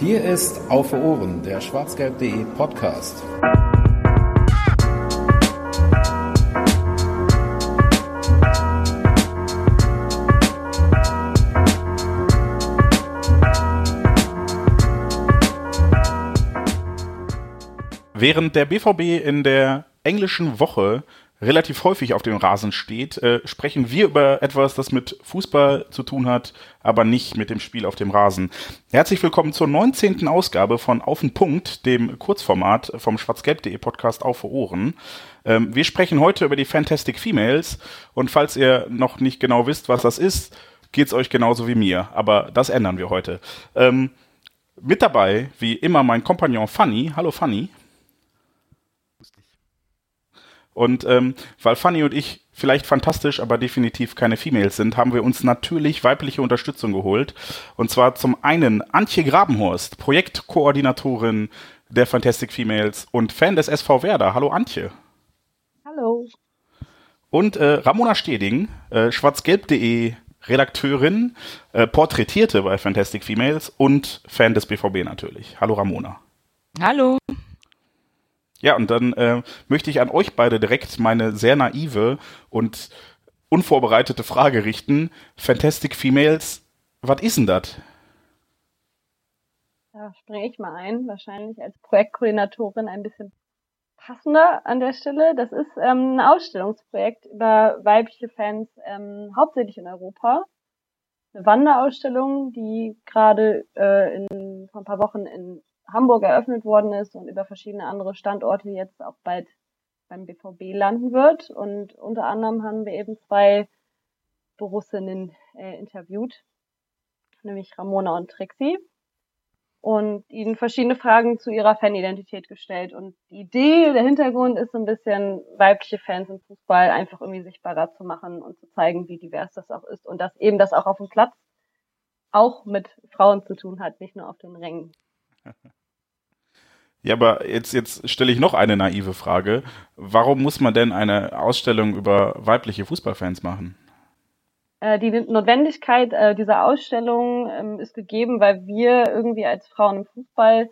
Hier ist Auf Ohren, der schwarzgelb.de Podcast. Während der BVB in der englischen Woche relativ häufig auf dem Rasen steht, äh, sprechen wir über etwas, das mit Fußball zu tun hat, aber nicht mit dem Spiel auf dem Rasen. Herzlich willkommen zur 19. Ausgabe von Auf den Punkt, dem Kurzformat vom schwarzgelb.de Podcast Auf Ohren. Ähm, wir sprechen heute über die Fantastic Females und falls ihr noch nicht genau wisst, was das ist, geht's euch genauso wie mir, aber das ändern wir heute. Ähm, mit dabei, wie immer, mein Kompagnon Fanny. Hallo Fanny. Und ähm, weil Fanny und ich vielleicht fantastisch, aber definitiv keine Females sind, haben wir uns natürlich weibliche Unterstützung geholt. Und zwar zum einen Antje Grabenhorst, Projektkoordinatorin der Fantastic Females und Fan des SV Werder. Hallo Antje. Hallo. Und äh, Ramona Steding, äh, schwarzgelb.de Redakteurin, äh, Porträtierte bei Fantastic Females und Fan des BVB natürlich. Hallo Ramona. Hallo. Ja, und dann äh, möchte ich an euch beide direkt meine sehr naive und unvorbereitete Frage richten. Fantastic Females, was ist denn das? Da springe ich mal ein, wahrscheinlich als Projektkoordinatorin ein bisschen passender an der Stelle. Das ist ähm, ein Ausstellungsprojekt über weibliche Fans, ähm, hauptsächlich in Europa. Eine Wanderausstellung, die gerade äh, vor ein paar Wochen in Hamburg eröffnet worden ist und über verschiedene andere Standorte jetzt auch bald beim BVB landen wird. Und unter anderem haben wir eben zwei Borussinnen äh, interviewt, nämlich Ramona und Trixie, und ihnen verschiedene Fragen zu ihrer Fanidentität gestellt. Und die Idee, der Hintergrund ist so ein bisschen, weibliche Fans im Fußball einfach irgendwie sichtbarer zu machen und zu zeigen, wie divers das auch ist und dass eben das auch auf dem Platz auch mit Frauen zu tun hat, nicht nur auf den Rängen. Ja, aber jetzt, jetzt stelle ich noch eine naive Frage. Warum muss man denn eine Ausstellung über weibliche Fußballfans machen? Äh, die Notwendigkeit äh, dieser Ausstellung ähm, ist gegeben, weil wir irgendwie als Frauen im Fußball,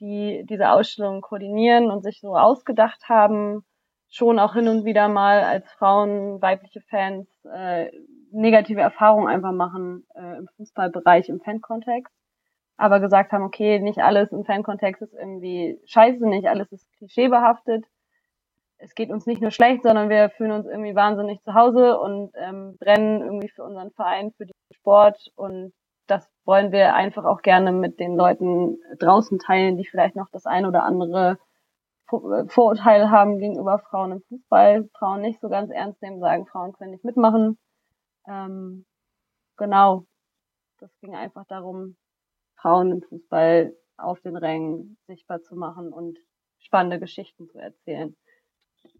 die diese Ausstellung koordinieren und sich so ausgedacht haben, schon auch hin und wieder mal als Frauen, weibliche Fans, äh, negative Erfahrungen einfach machen im Fußballbereich, im Fankontext aber gesagt haben, okay, nicht alles im Fankontext ist irgendwie scheiße, nicht alles ist klischeebehaftet. Es geht uns nicht nur schlecht, sondern wir fühlen uns irgendwie wahnsinnig zu Hause und ähm, brennen irgendwie für unseren Verein, für den Sport und das wollen wir einfach auch gerne mit den Leuten draußen teilen, die vielleicht noch das ein oder andere Vorurteil haben gegenüber Frauen im Fußball, Frauen nicht so ganz ernst nehmen, sagen, Frauen können nicht mitmachen. Ähm, genau. Das ging einfach darum, Frauen im Fußball auf den Rängen sichtbar zu machen und spannende Geschichten zu erzählen.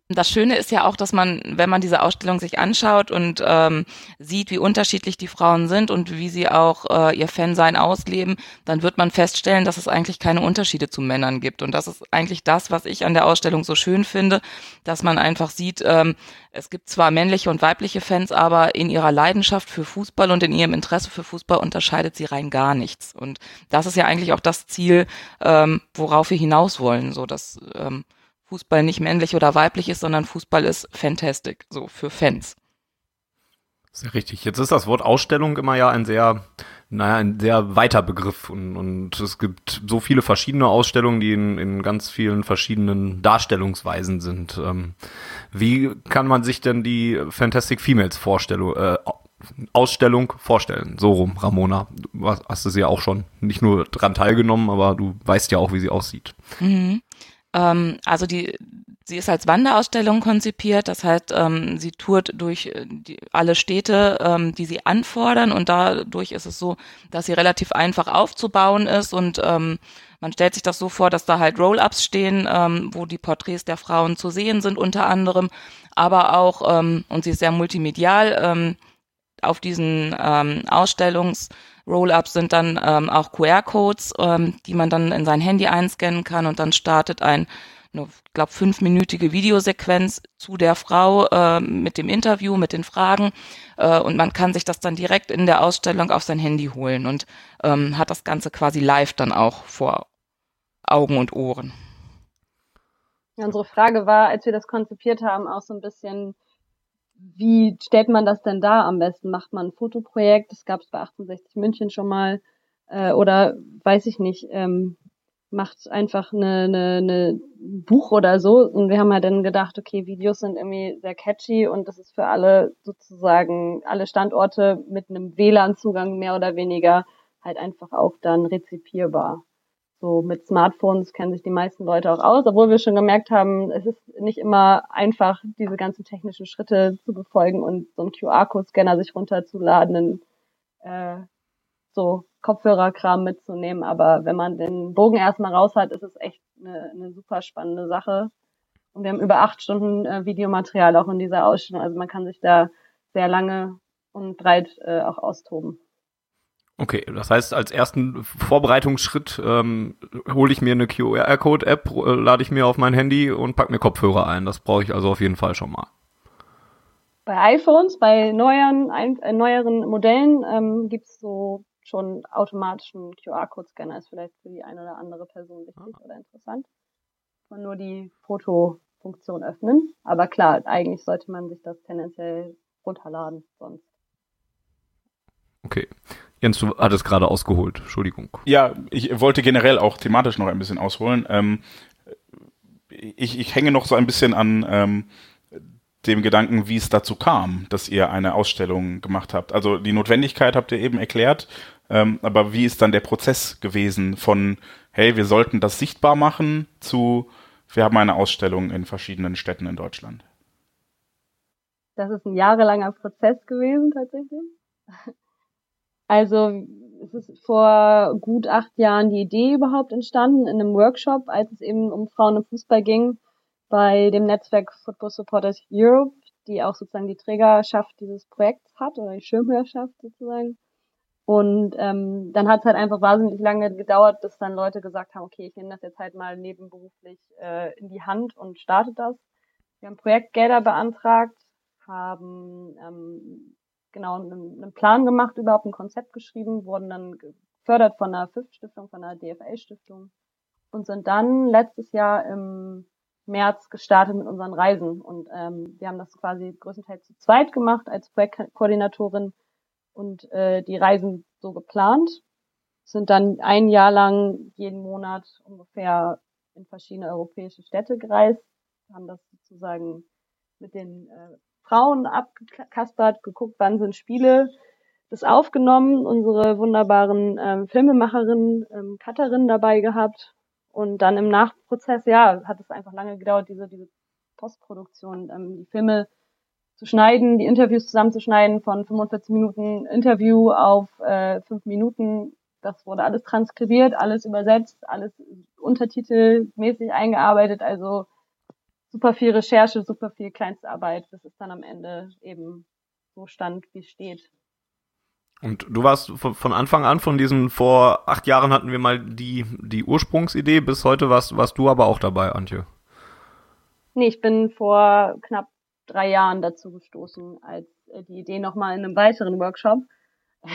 Das Schöne ist ja auch, dass man, wenn man diese Ausstellung sich anschaut und ähm, sieht, wie unterschiedlich die Frauen sind und wie sie auch äh, ihr Fansein ausleben, dann wird man feststellen, dass es eigentlich keine Unterschiede zu Männern gibt. Und das ist eigentlich das, was ich an der Ausstellung so schön finde, dass man einfach sieht, ähm, es gibt zwar männliche und weibliche Fans, aber in ihrer Leidenschaft für Fußball und in ihrem Interesse für Fußball unterscheidet sie rein gar nichts. Und das ist ja eigentlich auch das Ziel, ähm, worauf wir hinaus wollen, so dass ähm, Fußball nicht männlich oder weiblich ist, sondern Fußball ist fantastic, so für Fans. Sehr richtig. Jetzt ist das Wort Ausstellung immer ja ein sehr, naja, ein sehr weiter Begriff und, und es gibt so viele verschiedene Ausstellungen, die in, in ganz vielen verschiedenen Darstellungsweisen sind. Ähm, wie kann man sich denn die Fantastic Females Vorstellung, äh, Ausstellung vorstellen? So rum, Ramona. Du hast es ja auch schon nicht nur dran teilgenommen, aber du weißt ja auch, wie sie aussieht. Mhm. Ähm, also die, sie ist als Wanderausstellung konzipiert, das heißt, ähm, sie tourt durch äh, die, alle Städte, ähm, die sie anfordern. Und dadurch ist es so, dass sie relativ einfach aufzubauen ist. Und ähm, man stellt sich das so vor, dass da halt Roll-ups stehen, ähm, wo die Porträts der Frauen zu sehen sind unter anderem, aber auch, ähm, und sie ist sehr multimedial, ähm, auf diesen ähm, Ausstellungs- Roll-ups sind dann ähm, auch QR-Codes, ähm, die man dann in sein Handy einscannen kann und dann startet ein eine, glaube fünfminütige Videosequenz zu der Frau äh, mit dem Interview, mit den Fragen äh, und man kann sich das dann direkt in der Ausstellung auf sein Handy holen und ähm, hat das Ganze quasi live dann auch vor Augen und Ohren. Unsere Frage war, als wir das konzipiert haben, auch so ein bisschen, wie stellt man das denn da am besten? Macht man ein Fotoprojekt? Das gab es bei 68 München schon mal. Äh, oder weiß ich nicht, ähm, macht einfach eine, eine, eine Buch oder so. Und wir haben halt dann gedacht, okay, Videos sind irgendwie sehr catchy und das ist für alle sozusagen alle Standorte mit einem WLAN-Zugang mehr oder weniger halt einfach auch dann rezipierbar. So mit Smartphones kennen sich die meisten Leute auch aus, obwohl wir schon gemerkt haben, es ist nicht immer einfach, diese ganzen technischen Schritte zu befolgen und so einen QR-Code-Scanner sich runterzuladen, äh, so Kopfhörerkram mitzunehmen. Aber wenn man den Bogen erstmal raus hat, ist es echt eine, eine super spannende Sache. Und wir haben über acht Stunden äh, Videomaterial auch in dieser Ausstellung. Also man kann sich da sehr lange und breit äh, auch austoben. Okay, das heißt, als ersten Vorbereitungsschritt ähm, hole ich mir eine QR-Code-App, äh, lade ich mir auf mein Handy und pack mir Kopfhörer ein. Das brauche ich also auf jeden Fall schon mal. Bei iPhones, bei neueren, ein, äh, neueren Modellen ähm, gibt so schon automatischen QR-Code-Scanner ist vielleicht für die eine oder andere Person wichtig ah. oder interessant. Man nur die Fotofunktion öffnen. Aber klar, eigentlich sollte man sich das tendenziell runterladen sonst. Okay. Jens, du hattest gerade ausgeholt. Entschuldigung. Ja, ich wollte generell auch thematisch noch ein bisschen ausholen. Ähm, ich, ich hänge noch so ein bisschen an ähm, dem Gedanken, wie es dazu kam, dass ihr eine Ausstellung gemacht habt. Also die Notwendigkeit habt ihr eben erklärt, ähm, aber wie ist dann der Prozess gewesen von, hey, wir sollten das sichtbar machen, zu, wir haben eine Ausstellung in verschiedenen Städten in Deutschland? Das ist ein jahrelanger Prozess gewesen, tatsächlich. Also, es ist vor gut acht Jahren die Idee überhaupt entstanden in einem Workshop, als es eben um Frauen im Fußball ging, bei dem Netzwerk Football Supporters Europe, die auch sozusagen die Trägerschaft dieses Projekts hat oder die Schirmherrschaft sozusagen. Und ähm, dann hat es halt einfach wahnsinnig lange gedauert, bis dann Leute gesagt haben, okay, ich nehme das jetzt halt mal nebenberuflich äh, in die Hand und starte das. Wir haben Projektgelder beantragt, haben ähm, genau einen, Plan gemacht, überhaupt ein Konzept geschrieben, wurden dann gefördert von der FIF-Stiftung, von der DFL-Stiftung und sind dann letztes Jahr im März gestartet mit unseren Reisen. Und ähm, wir haben das quasi größtenteils zu zweit gemacht als Projektkoordinatorin und äh, die Reisen so geplant. Sind dann ein Jahr lang jeden Monat ungefähr in verschiedene europäische Städte gereist, haben das sozusagen mit den äh, Frauen abgekaspert, geguckt, wann sind Spiele, das aufgenommen, unsere wunderbaren ähm, Filmemacherinnen, ähm, Cutterinnen dabei gehabt und dann im Nachprozess, ja, hat es einfach lange gedauert, diese, diese Postproduktion, ähm, die Filme zu schneiden, die Interviews zusammenzuschneiden von 45 Minuten Interview auf äh, 5 Minuten. Das wurde alles transkribiert, alles übersetzt, alles untertitelmäßig eingearbeitet. Also super viel Recherche, super viel Kleinstarbeit, bis es dann am Ende eben so stand, wie es steht. Und du warst von Anfang an von diesen, vor acht Jahren hatten wir mal die, die Ursprungsidee, bis heute warst, warst du aber auch dabei, Antje. Nee, ich bin vor knapp drei Jahren dazu gestoßen, als die Idee nochmal in einem weiteren Workshop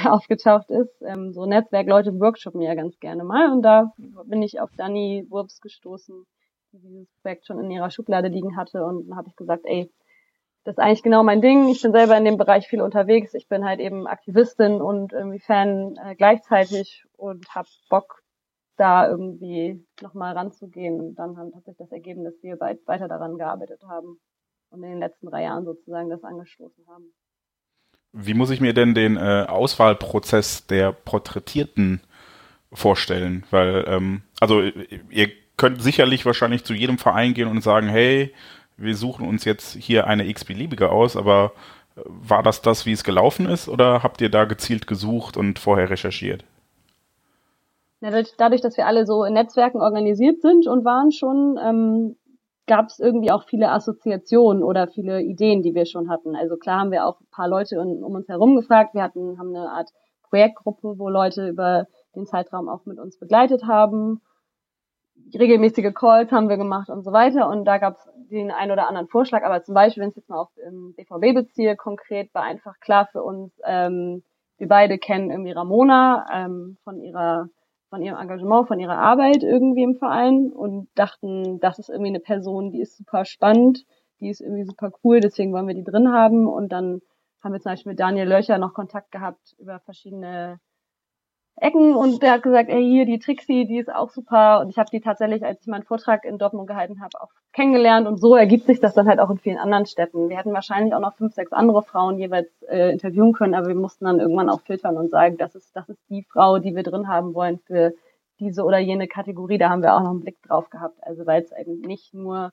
aufgetaucht ist. Ähm, so Netzwerkleute workshoppen ja ganz gerne mal und da bin ich auf Dani Wurps gestoßen, die dieses Projekt schon in ihrer Schublade liegen hatte und dann habe ich gesagt, ey, das ist eigentlich genau mein Ding. Ich bin selber in dem Bereich viel unterwegs. Ich bin halt eben Aktivistin und irgendwie Fan äh, gleichzeitig und habe Bock, da irgendwie nochmal ranzugehen. Und dann hat sich das ergeben, dass wir weit, weiter daran gearbeitet haben und in den letzten drei Jahren sozusagen das angestoßen haben. Wie muss ich mir denn den äh, Auswahlprozess der Porträtierten vorstellen? Weil, ähm, also ihr könnt sicherlich wahrscheinlich zu jedem Verein gehen und sagen, hey, wir suchen uns jetzt hier eine x-beliebige aus, aber äh, war das das, wie es gelaufen ist, oder habt ihr da gezielt gesucht und vorher recherchiert? Dadurch, dass wir alle so in Netzwerken organisiert sind und waren schon, ähm, gab es irgendwie auch viele Assoziationen oder viele Ideen, die wir schon hatten. Also klar haben wir auch ein paar Leute um, um uns herum gefragt. Wir hatten haben eine Art Projektgruppe, wo Leute über den Zeitraum auch mit uns begleitet haben regelmäßige Calls haben wir gemacht und so weiter. Und da gab es den einen oder anderen Vorschlag. Aber zum Beispiel, wenn ich jetzt mal auf den BVB beziehe, konkret war einfach klar für uns, ähm, wir beide kennen irgendwie Ramona ähm, von ihrer von ihrem Engagement, von ihrer Arbeit irgendwie im Verein und dachten, das ist irgendwie eine Person, die ist super spannend, die ist irgendwie super cool, deswegen wollen wir die drin haben. Und dann haben wir zum Beispiel mit Daniel Löcher noch Kontakt gehabt über verschiedene Ecken und der hat gesagt, ey, hier die Trixie, die ist auch super und ich habe die tatsächlich, als ich meinen Vortrag in Dortmund gehalten habe, auch kennengelernt und so ergibt sich das dann halt auch in vielen anderen Städten. Wir hätten wahrscheinlich auch noch fünf, sechs andere Frauen jeweils äh, interviewen können, aber wir mussten dann irgendwann auch filtern und sagen, das ist, das ist die Frau, die wir drin haben wollen für diese oder jene Kategorie. Da haben wir auch noch einen Blick drauf gehabt. Also weil es eben nicht nur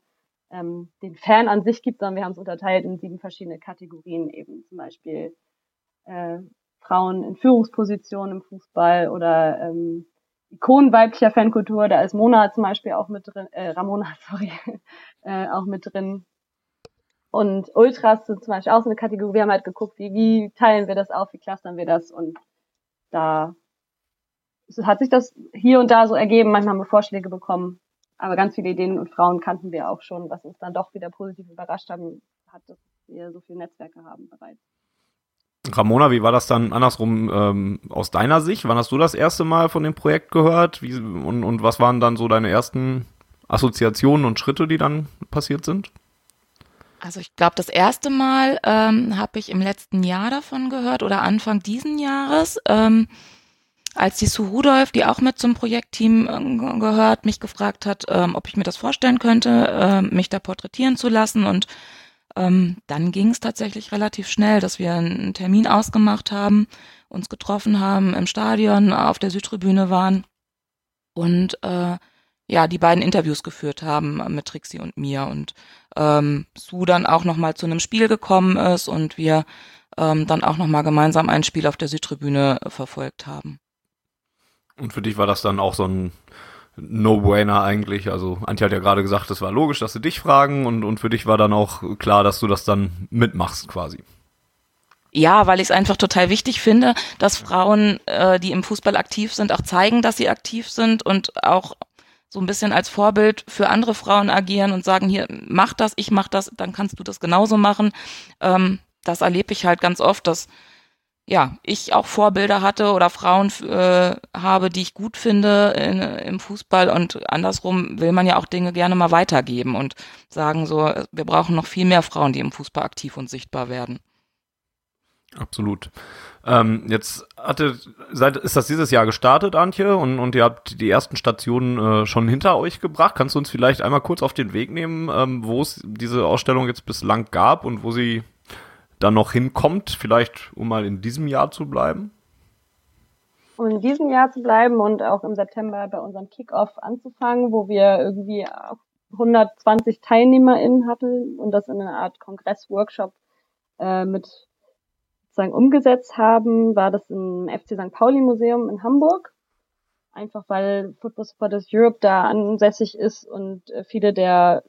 ähm, den Fan an sich gibt, sondern wir haben es unterteilt in sieben verschiedene Kategorien, eben zum Beispiel äh, Frauen in Führungspositionen im Fußball oder ähm, Ikonen weiblicher Fankultur, da ist Mona zum Beispiel auch mit drin, äh, Ramona, sorry, äh, auch mit drin. Und Ultras sind zum Beispiel auch so eine Kategorie. Wir haben halt geguckt, wie, wie teilen wir das auf, wie clustern wir das und da hat sich das hier und da so ergeben. Manchmal haben wir Vorschläge bekommen, aber ganz viele Ideen und Frauen kannten wir auch schon, was uns dann doch wieder positiv überrascht haben, hat, dass wir so viele Netzwerke haben bereits. Ramona, wie war das dann andersrum ähm, aus deiner Sicht? Wann hast du das erste Mal von dem Projekt gehört? Wie, und, und was waren dann so deine ersten Assoziationen und Schritte, die dann passiert sind? Also ich glaube, das erste Mal ähm, habe ich im letzten Jahr davon gehört oder Anfang diesen Jahres, ähm, als die Sue Rudolph, die auch mit zum Projektteam äh, gehört, mich gefragt hat, ähm, ob ich mir das vorstellen könnte, äh, mich da porträtieren zu lassen und ähm, dann ging es tatsächlich relativ schnell, dass wir einen Termin ausgemacht haben, uns getroffen haben im Stadion, auf der Südtribüne waren und äh, ja, die beiden Interviews geführt haben mit Trixie und mir und ähm, Sue dann auch nochmal zu einem Spiel gekommen ist und wir ähm, dann auch nochmal gemeinsam ein Spiel auf der Südtribüne verfolgt haben. Und für dich war das dann auch so ein No-Brainer eigentlich. Also Antje hat ja gerade gesagt, es war logisch, dass sie dich fragen und, und für dich war dann auch klar, dass du das dann mitmachst quasi. Ja, weil ich es einfach total wichtig finde, dass Frauen, äh, die im Fußball aktiv sind, auch zeigen, dass sie aktiv sind und auch so ein bisschen als Vorbild für andere Frauen agieren und sagen, hier, mach das, ich mach das, dann kannst du das genauso machen. Ähm, das erlebe ich halt ganz oft, dass ja, ich auch Vorbilder hatte oder Frauen äh, habe, die ich gut finde in, im Fußball und andersrum will man ja auch Dinge gerne mal weitergeben und sagen so, wir brauchen noch viel mehr Frauen, die im Fußball aktiv und sichtbar werden. Absolut. Ähm, jetzt hatte, seit, ist das dieses Jahr gestartet, Antje, und, und ihr habt die ersten Stationen äh, schon hinter euch gebracht. Kannst du uns vielleicht einmal kurz auf den Weg nehmen, ähm, wo es diese Ausstellung jetzt bislang gab und wo sie dann noch hinkommt, vielleicht um mal in diesem Jahr zu bleiben? Um in diesem Jahr zu bleiben und auch im September bei unserem Kickoff anzufangen, wo wir irgendwie 120 TeilnehmerInnen hatten und das in einer Art Kongress-Workshop äh, mit sozusagen umgesetzt haben, war das im FC St. Pauli Museum in Hamburg. Einfach weil Football Supporters Europe da ansässig ist und äh, viele der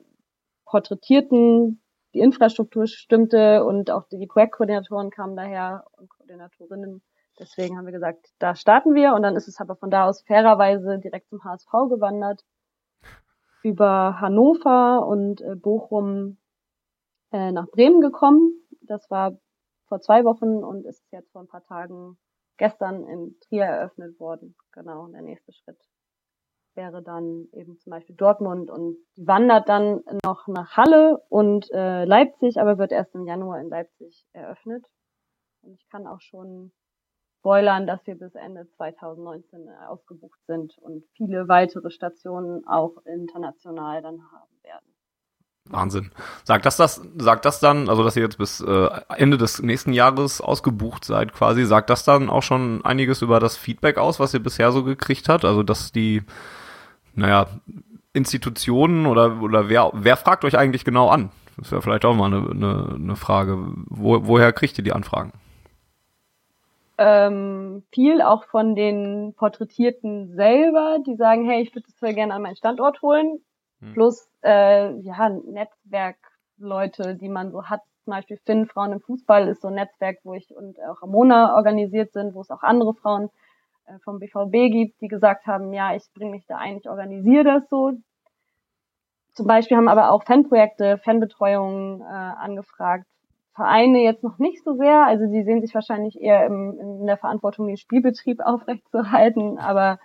Porträtierten die Infrastruktur stimmte und auch die Projektkoordinatoren kamen daher und Koordinatorinnen. Deswegen haben wir gesagt, da starten wir und dann ist es aber von da aus fairerweise direkt zum HSV gewandert. Über Hannover und äh, Bochum äh, nach Bremen gekommen. Das war vor zwei Wochen und ist jetzt vor ein paar Tagen gestern in Trier eröffnet worden. Genau, der nächste Schritt wäre dann eben zum Beispiel Dortmund und wandert dann noch nach Halle und äh, Leipzig, aber wird erst im Januar in Leipzig eröffnet. Und ich kann auch schon spoilern, dass wir bis Ende 2019 ausgebucht sind und viele weitere Stationen auch international dann haben werden. Wahnsinn. Sagt das das, sagt das dann, also dass ihr jetzt bis äh, Ende des nächsten Jahres ausgebucht seid quasi, sagt das dann auch schon einiges über das Feedback aus, was ihr bisher so gekriegt habt? Also dass die naja, Institutionen oder, oder wer, wer fragt euch eigentlich genau an? Das wäre vielleicht auch mal eine, eine, eine Frage. Wo, woher kriegt ihr die Anfragen? Ähm, viel auch von den Porträtierten selber, die sagen, hey, ich würde das voll gerne an meinen Standort holen. Hm. Plus äh, ja, Netzwerkleute, die man so hat. Zum Beispiel Finn Frauen im Fußball ist so ein Netzwerk, wo ich und auch Ramona organisiert sind, wo es auch andere Frauen äh, vom BVB gibt, die gesagt haben, ja, ich bringe mich da ein, ich organisiere das so. Zum Beispiel haben aber auch Fanprojekte, Fanbetreuungen äh, angefragt. Vereine jetzt noch nicht so sehr, also sie sehen sich wahrscheinlich eher im, in der Verantwortung, den Spielbetrieb aufrechtzuerhalten, aber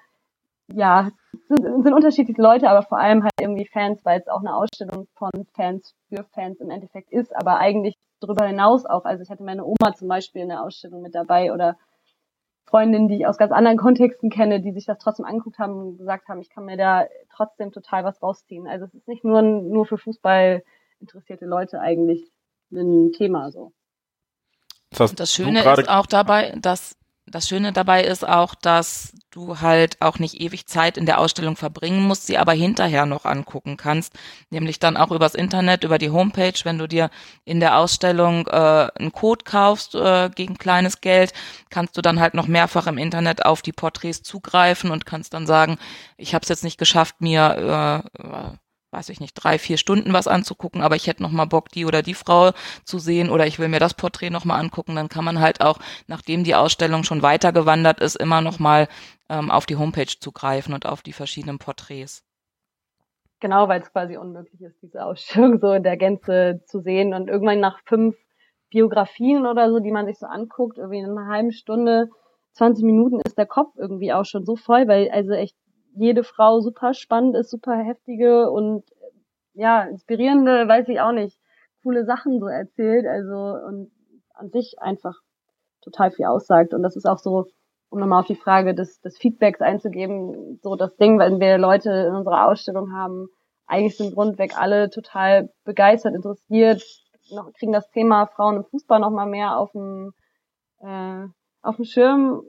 ja, sind, sind unterschiedliche Leute, aber vor allem halt irgendwie Fans, weil es auch eine Ausstellung von Fans für Fans im Endeffekt ist, aber eigentlich darüber hinaus auch. Also ich hatte meine Oma zum Beispiel in der Ausstellung mit dabei oder Freundinnen, die ich aus ganz anderen Kontexten kenne, die sich das trotzdem angeguckt haben und gesagt haben, ich kann mir da trotzdem total was rausziehen. Also es ist nicht nur, nur für Fußball interessierte Leute eigentlich ein Thema so. Das, das Schöne ist auch dabei, dass das Schöne dabei ist auch, dass du halt auch nicht ewig Zeit in der Ausstellung verbringen musst, sie aber hinterher noch angucken kannst, nämlich dann auch übers Internet, über die Homepage, wenn du dir in der Ausstellung äh, einen Code kaufst äh, gegen kleines Geld, kannst du dann halt noch mehrfach im Internet auf die Porträts zugreifen und kannst dann sagen, ich habe es jetzt nicht geschafft, mir äh, weiß ich nicht, drei, vier Stunden was anzugucken, aber ich hätte noch mal Bock, die oder die Frau zu sehen oder ich will mir das Porträt noch mal angucken, dann kann man halt auch, nachdem die Ausstellung schon weitergewandert ist, immer noch mal ähm, auf die Homepage zugreifen und auf die verschiedenen Porträts. Genau, weil es quasi unmöglich ist, diese Ausstellung so in der Gänze zu sehen und irgendwann nach fünf Biografien oder so, die man sich so anguckt, irgendwie in einer halben Stunde, 20 Minuten ist der Kopf irgendwie auch schon so voll, weil also echt jede Frau super spannend ist, super heftige und ja, inspirierende, weiß ich auch nicht, coole Sachen so erzählt, also und an sich einfach total viel aussagt. Und das ist auch so, um nochmal auf die Frage des, des Feedbacks einzugeben, so das Ding, wenn wir Leute in unserer Ausstellung haben, eigentlich sind rundweg alle total begeistert, interessiert, noch, kriegen das Thema Frauen im Fußball nochmal mehr auf dem, äh, auf dem Schirm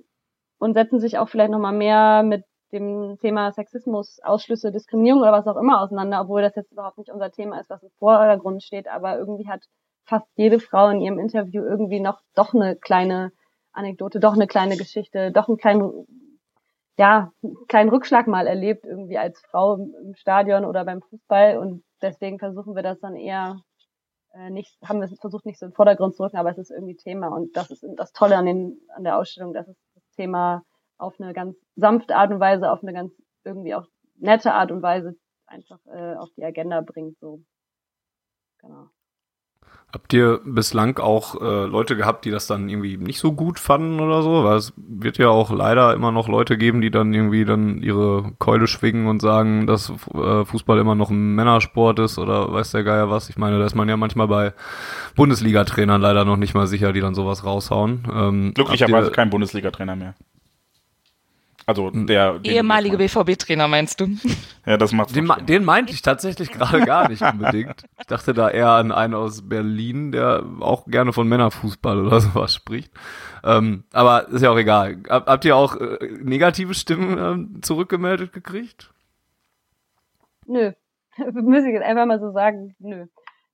und setzen sich auch vielleicht nochmal mehr mit dem Thema Sexismus, Ausschlüsse, Diskriminierung oder was auch immer auseinander, obwohl das jetzt überhaupt nicht unser Thema ist, was im Vordergrund steht, aber irgendwie hat fast jede Frau in ihrem Interview irgendwie noch doch eine kleine Anekdote, doch eine kleine Geschichte, doch einen kleinen, ja, einen kleinen Rückschlag mal erlebt, irgendwie als Frau im Stadion oder beim Fußball. Und deswegen versuchen wir das dann eher äh, nicht, haben wir versucht nicht so im Vordergrund zu rücken, aber es ist irgendwie Thema. Und das ist das Tolle an den, an der Ausstellung, dass es das Thema auf eine ganz sanfte Art und Weise, auf eine ganz irgendwie auch nette Art und Weise einfach äh, auf die Agenda bringt. So. Genau. Habt ihr bislang auch äh, Leute gehabt, die das dann irgendwie nicht so gut fanden oder so? Weil es wird ja auch leider immer noch Leute geben, die dann irgendwie dann ihre Keule schwingen und sagen, dass äh, Fußball immer noch ein Männersport ist oder weiß der Geier was. Ich meine, da ist man ja manchmal bei Bundesliga-Trainern leider noch nicht mal sicher, die dann sowas raushauen. Ähm, Glücklicherweise kein Bundesliga-Trainer mehr. Also hm. der ehemalige BVB-Trainer meinst du? Ja, das macht den, den meinte ich tatsächlich gerade gar nicht unbedingt. Ich dachte da eher an einen aus Berlin, der auch gerne von Männerfußball oder sowas spricht. Ähm, aber ist ja auch egal. Hab, habt ihr auch äh, negative Stimmen ähm, zurückgemeldet gekriegt? Nö, muss ich jetzt einfach mal so sagen. Nö.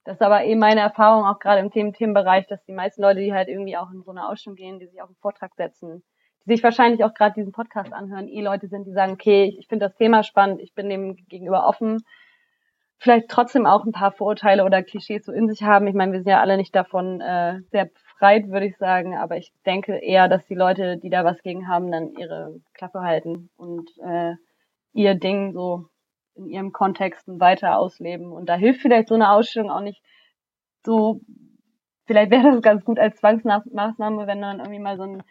Das ist aber eben meine Erfahrung auch gerade im Themen Themenbereich, dass die meisten Leute, die halt irgendwie auch in so eine Ausstellung gehen, die sich auf einen Vortrag setzen, sich wahrscheinlich auch gerade diesen Podcast anhören, eh Leute sind, die sagen, okay, ich, finde das Thema spannend, ich bin dem gegenüber offen, vielleicht trotzdem auch ein paar Vorurteile oder Klischees so in sich haben. Ich meine, wir sind ja alle nicht davon äh, sehr befreit, würde ich sagen, aber ich denke eher, dass die Leute, die da was gegen haben, dann ihre Klappe halten und äh, ihr Ding so in ihrem Kontexten weiter ausleben. Und da hilft vielleicht so eine Ausstellung auch nicht so, vielleicht wäre das ganz gut als Zwangsmaßnahme, wenn dann irgendwie mal so ein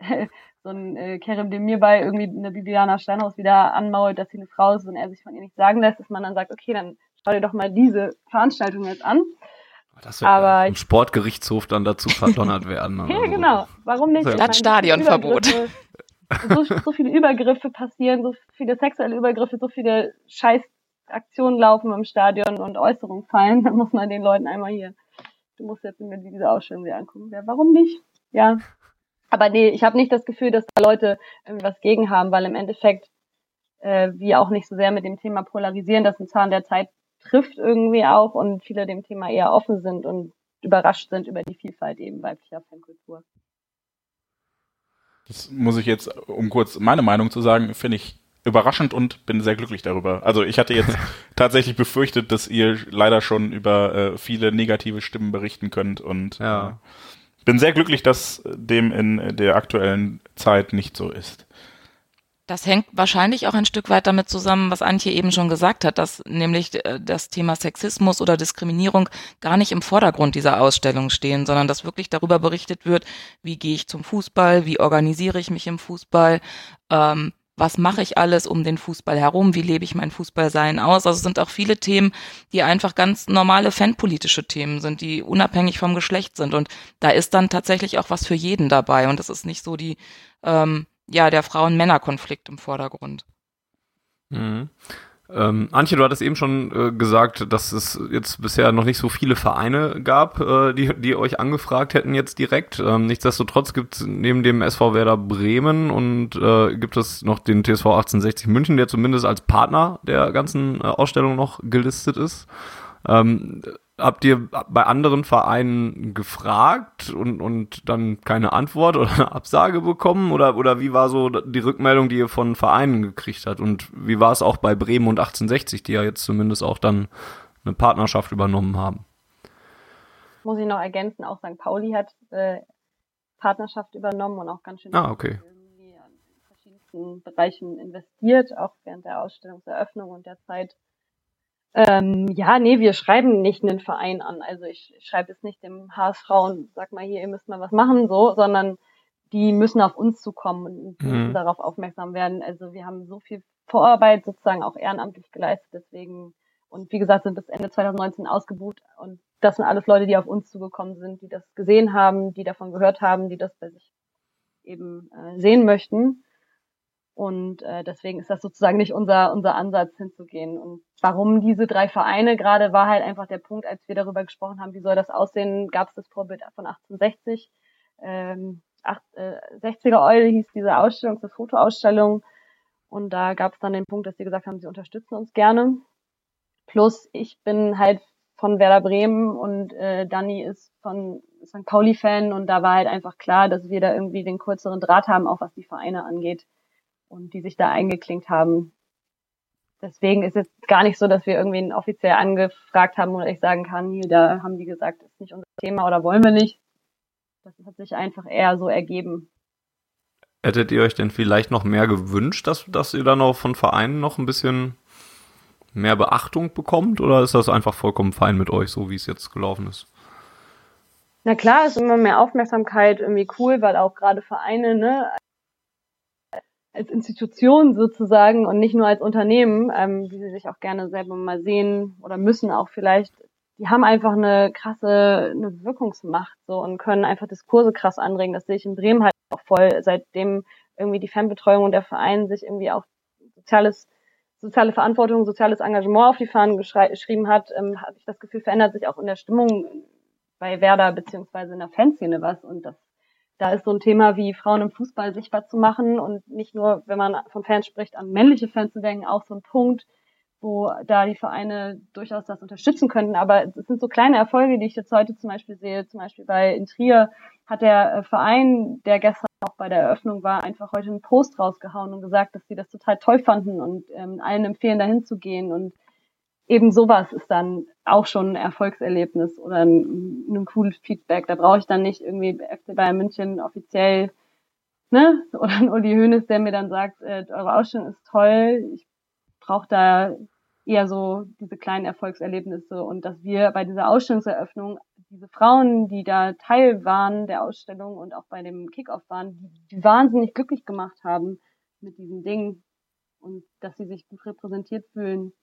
so ein äh, Kerem Demir bei irgendwie eine Bibiana Steinhaus wieder anmault, dass sie eine Frau ist und er sich von ihr nicht sagen lässt, dass man dann sagt, okay, dann schau dir doch mal diese Veranstaltung jetzt an. Das wird Aber im Sportgerichtshof dann dazu verdonnert werden. ja, also. genau. Warum nicht? Das Stadionverbot. So, so viele Übergriffe passieren, so viele sexuelle Übergriffe, so viele Scheißaktionen laufen im Stadion und Äußerungen fallen. Dann muss man den Leuten einmal hier, du musst jetzt mir diese Ausstellung wieder angucken. Ja, warum nicht? Ja, aber nee, ich habe nicht das Gefühl, dass da Leute irgendwas gegen haben, weil im Endeffekt äh, wir auch nicht so sehr mit dem Thema polarisieren, dass ein Zahn der Zeit trifft irgendwie auch und viele dem Thema eher offen sind und überrascht sind über die Vielfalt eben weiblicher Fankultur. Das muss ich jetzt, um kurz meine Meinung zu sagen, finde ich überraschend und bin sehr glücklich darüber. Also ich hatte jetzt tatsächlich befürchtet, dass ihr leider schon über äh, viele negative Stimmen berichten könnt und ja. äh, bin sehr glücklich, dass dem in der aktuellen Zeit nicht so ist. Das hängt wahrscheinlich auch ein Stück weit damit zusammen, was Antje eben schon gesagt hat, dass nämlich äh, das Thema Sexismus oder Diskriminierung gar nicht im Vordergrund dieser Ausstellung stehen, sondern dass wirklich darüber berichtet wird, wie gehe ich zum Fußball, wie organisiere ich mich im Fußball, ähm, was mache ich alles um den Fußball herum, wie lebe ich mein Fußballsein aus. Also es sind auch viele Themen, die einfach ganz normale fanpolitische Themen sind, die unabhängig vom Geschlecht sind. Und da ist dann tatsächlich auch was für jeden dabei. Und es ist nicht so die ähm, ja, der Frauen-Männer-Konflikt im Vordergrund. Mhm. Ähm, Antje, du hattest eben schon äh, gesagt, dass es jetzt bisher noch nicht so viele Vereine gab, äh, die, die euch angefragt hätten jetzt direkt. Ähm, nichtsdestotrotz gibt es neben dem SV Werder Bremen und äh, gibt es noch den TSV 1860 München, der zumindest als Partner der ganzen äh, Ausstellung noch gelistet ist. Ähm, habt ihr bei anderen Vereinen gefragt und, und dann keine Antwort oder eine Absage bekommen? Oder, oder wie war so die Rückmeldung, die ihr von Vereinen gekriegt habt? Und wie war es auch bei Bremen und 1860, die ja jetzt zumindest auch dann eine Partnerschaft übernommen haben? Muss ich noch ergänzen, auch St. Pauli hat äh, Partnerschaft übernommen und auch ganz schön ah, okay. in verschiedensten Bereichen investiert, auch während der Ausstellungseröffnung und der Zeit ähm, ja, nee, wir schreiben nicht einen Verein an. Also ich schreibe jetzt nicht dem HSV und sag mal hier, ihr müsst mal was machen, so, sondern die müssen auf uns zukommen und müssen mhm. darauf aufmerksam werden. Also wir haben so viel Vorarbeit sozusagen auch ehrenamtlich geleistet, deswegen und wie gesagt sind bis Ende 2019 ausgebucht und das sind alles Leute, die auf uns zugekommen sind, die das gesehen haben, die davon gehört haben, die das bei sich eben äh, sehen möchten. Und äh, deswegen ist das sozusagen nicht unser, unser Ansatz hinzugehen. Und warum diese drei Vereine gerade war halt einfach der Punkt, als wir darüber gesprochen haben, wie soll das aussehen, gab es das Vorbild von 1860. Ähm, acht, äh, 60er Eule hieß diese Ausstellung, diese Fotoausstellung. Und da gab es dann den Punkt, dass sie gesagt haben, sie unterstützen uns gerne. Plus ich bin halt von Werder Bremen und äh, Danny ist von St. Pauli-Fan und da war halt einfach klar, dass wir da irgendwie den kürzeren Draht haben, auch was die Vereine angeht und die sich da eingeklinkt haben. Deswegen ist es gar nicht so, dass wir irgendwen offiziell angefragt haben oder ich sagen kann, hier, da haben die gesagt, das ist nicht unser Thema oder wollen wir nicht. Das hat sich einfach eher so ergeben. Hättet ihr euch denn vielleicht noch mehr gewünscht, dass, dass ihr dann auch von Vereinen noch ein bisschen mehr Beachtung bekommt oder ist das einfach vollkommen fein mit euch, so wie es jetzt gelaufen ist? Na klar, ist immer mehr Aufmerksamkeit irgendwie cool, weil auch gerade Vereine, ne, als Institution sozusagen und nicht nur als Unternehmen, ähm, wie sie sich auch gerne selber mal sehen oder müssen auch vielleicht, die haben einfach eine krasse eine Wirkungsmacht so und können einfach Diskurse krass anregen. Das sehe ich in Bremen halt auch voll, seitdem irgendwie die Fanbetreuung und der Verein sich irgendwie auch soziales soziale Verantwortung, soziales Engagement auf die Fahnen geschrieben hat, ähm, habe ich das Gefühl, verändert sich auch in der Stimmung bei Werder beziehungsweise in der Fanszene was und das da ist so ein Thema wie Frauen im Fußball sichtbar zu machen und nicht nur, wenn man von Fans spricht, an männliche Fans zu denken, auch so ein Punkt, wo da die Vereine durchaus das unterstützen könnten. Aber es sind so kleine Erfolge, die ich jetzt heute zum Beispiel sehe. Zum Beispiel bei in Trier hat der äh, Verein, der gestern auch bei der Eröffnung war, einfach heute einen Post rausgehauen und gesagt, dass sie das total toll fanden und ähm, allen empfehlen, dahin zu gehen und eben sowas ist dann auch schon ein Erfolgserlebnis oder ein, ein cooles Feedback. Da brauche ich dann nicht irgendwie FC Bayern München offiziell, ne, oder ein Uli Hoeneß, der mir dann sagt, äh, eure Ausstellung ist toll. Ich brauche da eher so diese kleinen Erfolgserlebnisse und dass wir bei dieser Ausstellungseröffnung diese Frauen, die da Teil waren der Ausstellung und auch bei dem Kickoff waren, die, die wahnsinnig glücklich gemacht haben mit diesem Ding und dass sie sich gut repräsentiert fühlen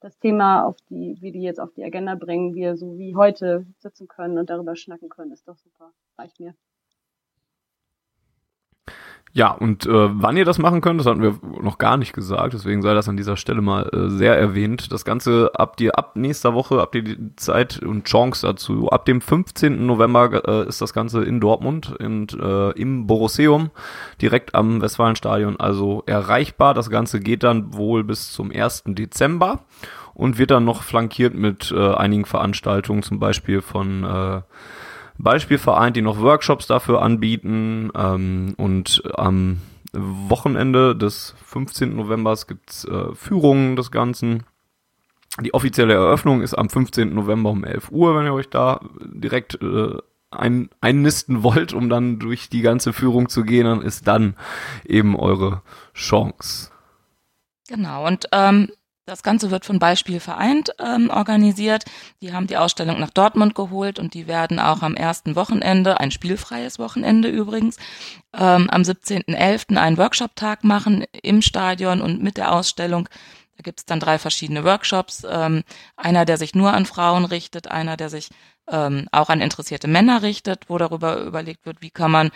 das Thema auf die, wie die jetzt auf die Agenda bringen, wir so wie heute sitzen können und darüber schnacken können, ist doch super. Reicht mir. Ja, und äh, wann ihr das machen könnt, das hatten wir noch gar nicht gesagt, deswegen sei das an dieser Stelle mal äh, sehr erwähnt. Das Ganze habt ihr ab nächster Woche, habt ihr die Zeit und Chance dazu. Ab dem 15. November äh, ist das Ganze in Dortmund und äh, im Borosseum, direkt am Westfalenstadion, also erreichbar. Das Ganze geht dann wohl bis zum 1. Dezember und wird dann noch flankiert mit äh, einigen Veranstaltungen, zum Beispiel von äh, Beispielverein, die noch Workshops dafür anbieten. Ähm, und am Wochenende des 15. Novembers gibt's äh, Führungen des Ganzen. Die offizielle Eröffnung ist am 15. November um 11 Uhr, wenn ihr euch da direkt äh, ein, einnisten wollt, um dann durch die ganze Führung zu gehen, dann ist dann eben eure Chance. Genau, und ähm, das Ganze wird von Beispiel vereint ähm, organisiert. Die haben die Ausstellung nach Dortmund geholt und die werden auch am ersten Wochenende, ein spielfreies Wochenende übrigens, ähm, am 17.11. einen Workshop-Tag machen im Stadion und mit der Ausstellung. Da gibt es dann drei verschiedene Workshops. Ähm, einer, der sich nur an Frauen richtet, einer, der sich ähm, auch an interessierte Männer richtet, wo darüber überlegt wird, wie kann man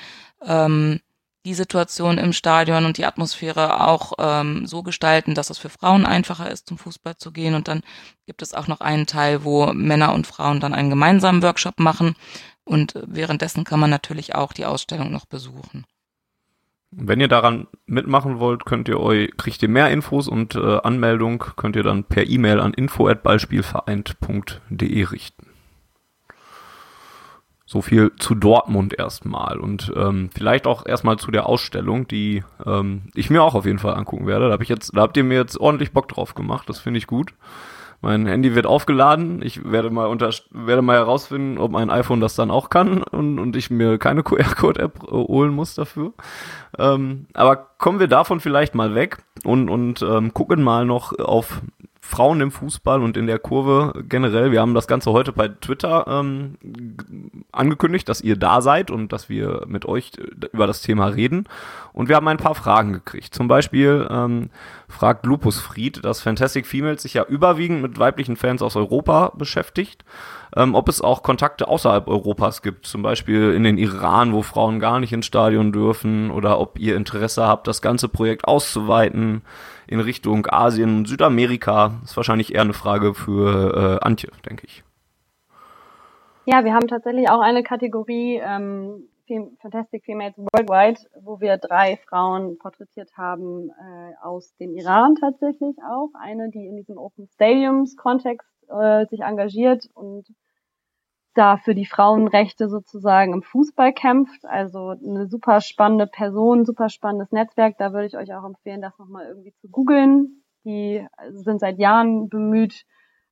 ähm, die Situation im Stadion und die Atmosphäre auch ähm, so gestalten, dass es für Frauen einfacher ist, zum Fußball zu gehen. Und dann gibt es auch noch einen Teil, wo Männer und Frauen dann einen gemeinsamen Workshop machen. Und währenddessen kann man natürlich auch die Ausstellung noch besuchen. Wenn ihr daran mitmachen wollt, könnt ihr euch, kriegt ihr mehr Infos und äh, Anmeldung könnt ihr dann per E-Mail an info@ballspielvereint.de richten. So viel zu Dortmund erstmal und ähm, vielleicht auch erstmal zu der Ausstellung, die ähm, ich mir auch auf jeden Fall angucken werde. Da hab ich jetzt, da habt ihr mir jetzt ordentlich Bock drauf gemacht. Das finde ich gut. Mein Handy wird aufgeladen. Ich werde mal unter, werde mal herausfinden, ob mein iPhone das dann auch kann und, und ich mir keine QR-Code-App äh, holen muss dafür. Ähm, aber kommen wir davon vielleicht mal weg und, und ähm, gucken mal noch auf Frauen im Fußball und in der Kurve generell. Wir haben das Ganze heute bei Twitter ähm, angekündigt, dass ihr da seid und dass wir mit euch über das Thema reden. Und wir haben ein paar Fragen gekriegt. Zum Beispiel ähm, fragt Lupus Fried, dass Fantastic Females sich ja überwiegend mit weiblichen Fans aus Europa beschäftigt. Ähm, ob es auch Kontakte außerhalb Europas gibt, zum Beispiel in den Iran, wo Frauen gar nicht ins Stadion dürfen, oder ob ihr Interesse habt, das ganze Projekt auszuweiten in Richtung Asien und Südamerika. Das ist wahrscheinlich eher eine Frage für äh, Antje, denke ich. Ja, wir haben tatsächlich auch eine Kategorie ähm, Fantastic Females Worldwide, wo wir drei Frauen porträtiert haben äh, aus dem Iran tatsächlich auch. Eine, die in diesem Open Stadiums Kontext äh, sich engagiert und da für die Frauenrechte sozusagen im Fußball kämpft. Also eine super spannende Person, super spannendes Netzwerk. Da würde ich euch auch empfehlen, das nochmal irgendwie zu googeln. Die sind seit Jahren bemüht,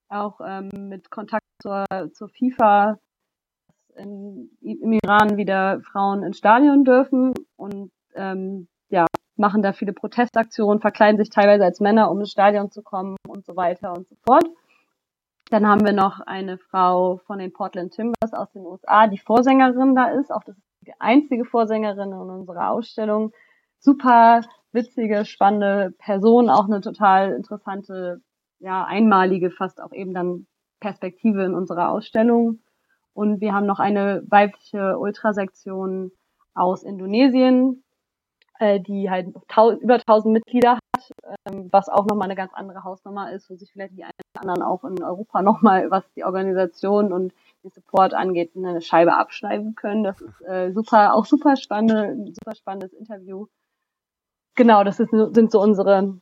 auch ähm, mit Kontakt zur, zur FIFA in, im Iran wieder Frauen ins Stadion dürfen und ähm, ja, machen da viele Protestaktionen, verkleiden sich teilweise als Männer, um ins Stadion zu kommen und so weiter und so fort. Dann haben wir noch eine Frau von den Portland Timbers aus den USA, die Vorsängerin da ist. Auch das ist die einzige Vorsängerin in unserer Ausstellung. Super witzige, spannende Person, auch eine total interessante, ja, einmalige, fast auch eben dann Perspektive in unserer Ausstellung. Und wir haben noch eine weibliche Ultrasektion aus Indonesien, äh, die halt über 1000 Mitglieder hat, ähm, was auch nochmal eine ganz andere Hausnummer ist, wo sich vielleicht die einen oder anderen auch in Europa nochmal, was die Organisation und den Support angeht, eine Scheibe abschneiden können. Das ist äh, super, auch super spannende, super spannendes Interview. Genau, das ist, sind so unsere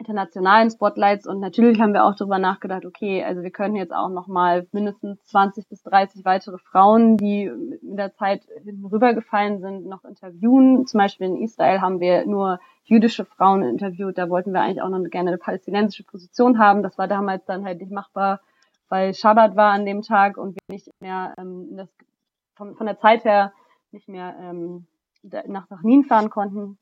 internationalen Spotlights und natürlich haben wir auch darüber nachgedacht, okay, also wir können jetzt auch nochmal mindestens 20 bis 30 weitere Frauen, die mit der Zeit hinten rübergefallen sind, noch interviewen. Zum Beispiel in Israel haben wir nur jüdische Frauen interviewt, da wollten wir eigentlich auch noch gerne eine palästinensische Position haben. Das war damals dann halt nicht machbar, weil Shabbat war an dem Tag und wir nicht mehr ähm, das, von, von der Zeit her nicht mehr ähm, nach Sachin fahren konnten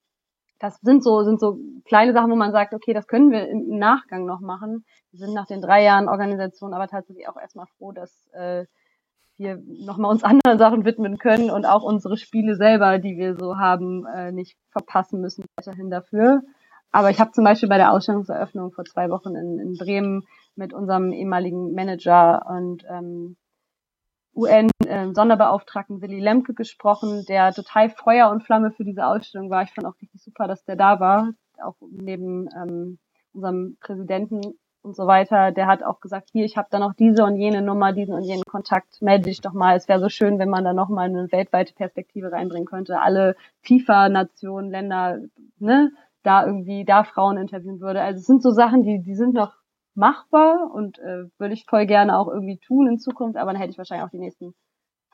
das sind so, sind so kleine Sachen, wo man sagt, okay, das können wir im Nachgang noch machen. Wir sind nach den drei Jahren Organisation aber tatsächlich auch erstmal froh, dass äh, wir nochmal uns anderen Sachen widmen können und auch unsere Spiele selber, die wir so haben, äh, nicht verpassen müssen weiterhin dafür. Aber ich habe zum Beispiel bei der Ausstellungseröffnung vor zwei Wochen in, in Bremen mit unserem ehemaligen Manager und ähm, UN-Sonderbeauftragten Willy Lemke gesprochen, der total Feuer und Flamme für diese Ausstellung war. Ich fand auch richtig super, dass der da war, auch neben ähm, unserem Präsidenten und so weiter. Der hat auch gesagt, hier, ich habe da noch diese und jene Nummer, diesen und jenen Kontakt, melde dich doch mal. Es wäre so schön, wenn man da noch mal eine weltweite Perspektive reinbringen könnte. Alle FIFA-Nationen, Länder, ne, da irgendwie, da Frauen interviewen würde. Also es sind so Sachen, die, die sind noch machbar und äh, würde ich voll gerne auch irgendwie tun in Zukunft, aber dann hätte ich wahrscheinlich auch die nächsten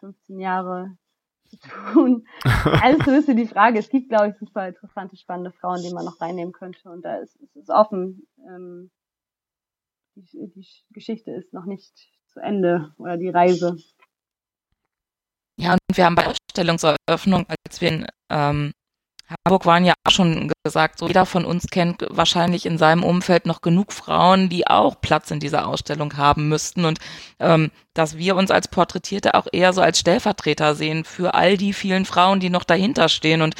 15 Jahre zu tun. also so ist die Frage. Es gibt, glaube ich, super interessante, spannende Frauen, die man noch reinnehmen könnte und da ist es ist offen. Ähm, die, die, Geschichte ist noch nicht zu Ende oder die Reise. Ja, und wir haben bei Ausstellungseröffnung, als wir in ähm, Hamburg waren ja auch schon gesagt, so jeder von uns kennt wahrscheinlich in seinem Umfeld noch genug Frauen, die auch Platz in dieser Ausstellung haben müssten. Und ähm, dass wir uns als Porträtierte auch eher so als Stellvertreter sehen für all die vielen Frauen, die noch dahinter stehen und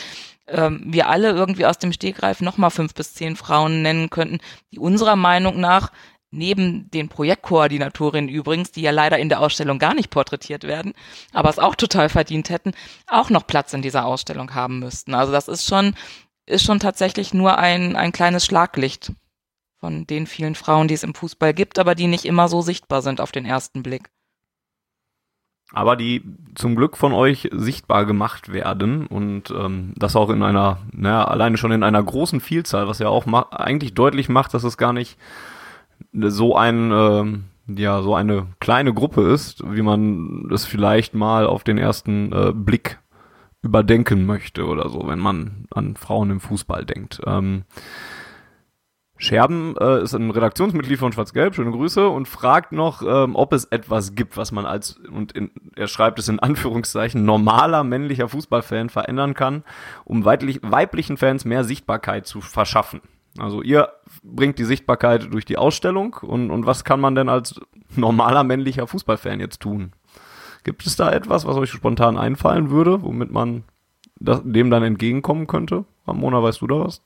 ähm, wir alle irgendwie aus dem Stegreif nochmal fünf bis zehn Frauen nennen könnten, die unserer Meinung nach neben den Projektkoordinatorinnen übrigens, die ja leider in der Ausstellung gar nicht porträtiert werden, aber es auch total verdient hätten, auch noch Platz in dieser Ausstellung haben müssten. Also das ist schon, ist schon tatsächlich nur ein, ein kleines Schlaglicht von den vielen Frauen, die es im Fußball gibt, aber die nicht immer so sichtbar sind auf den ersten Blick. Aber die zum Glück von euch sichtbar gemacht werden und ähm, das auch in einer, naja, alleine schon in einer großen Vielzahl, was ja auch eigentlich deutlich macht, dass es gar nicht so ein äh, ja so eine kleine Gruppe ist, wie man es vielleicht mal auf den ersten äh, Blick überdenken möchte oder so, wenn man an Frauen im Fußball denkt. Ähm, Scherben äh, ist ein Redaktionsmitglied von Schwarz-Gelb, schöne Grüße, und fragt noch, ähm, ob es etwas gibt, was man als, und in, er schreibt es in Anführungszeichen, normaler männlicher Fußballfan verändern kann, um weiblich, weiblichen Fans mehr Sichtbarkeit zu verschaffen. Also ihr bringt die Sichtbarkeit durch die Ausstellung und, und was kann man denn als normaler männlicher Fußballfan jetzt tun? Gibt es da etwas, was euch spontan einfallen würde, womit man das, dem dann entgegenkommen könnte? Ramona, weißt du da was?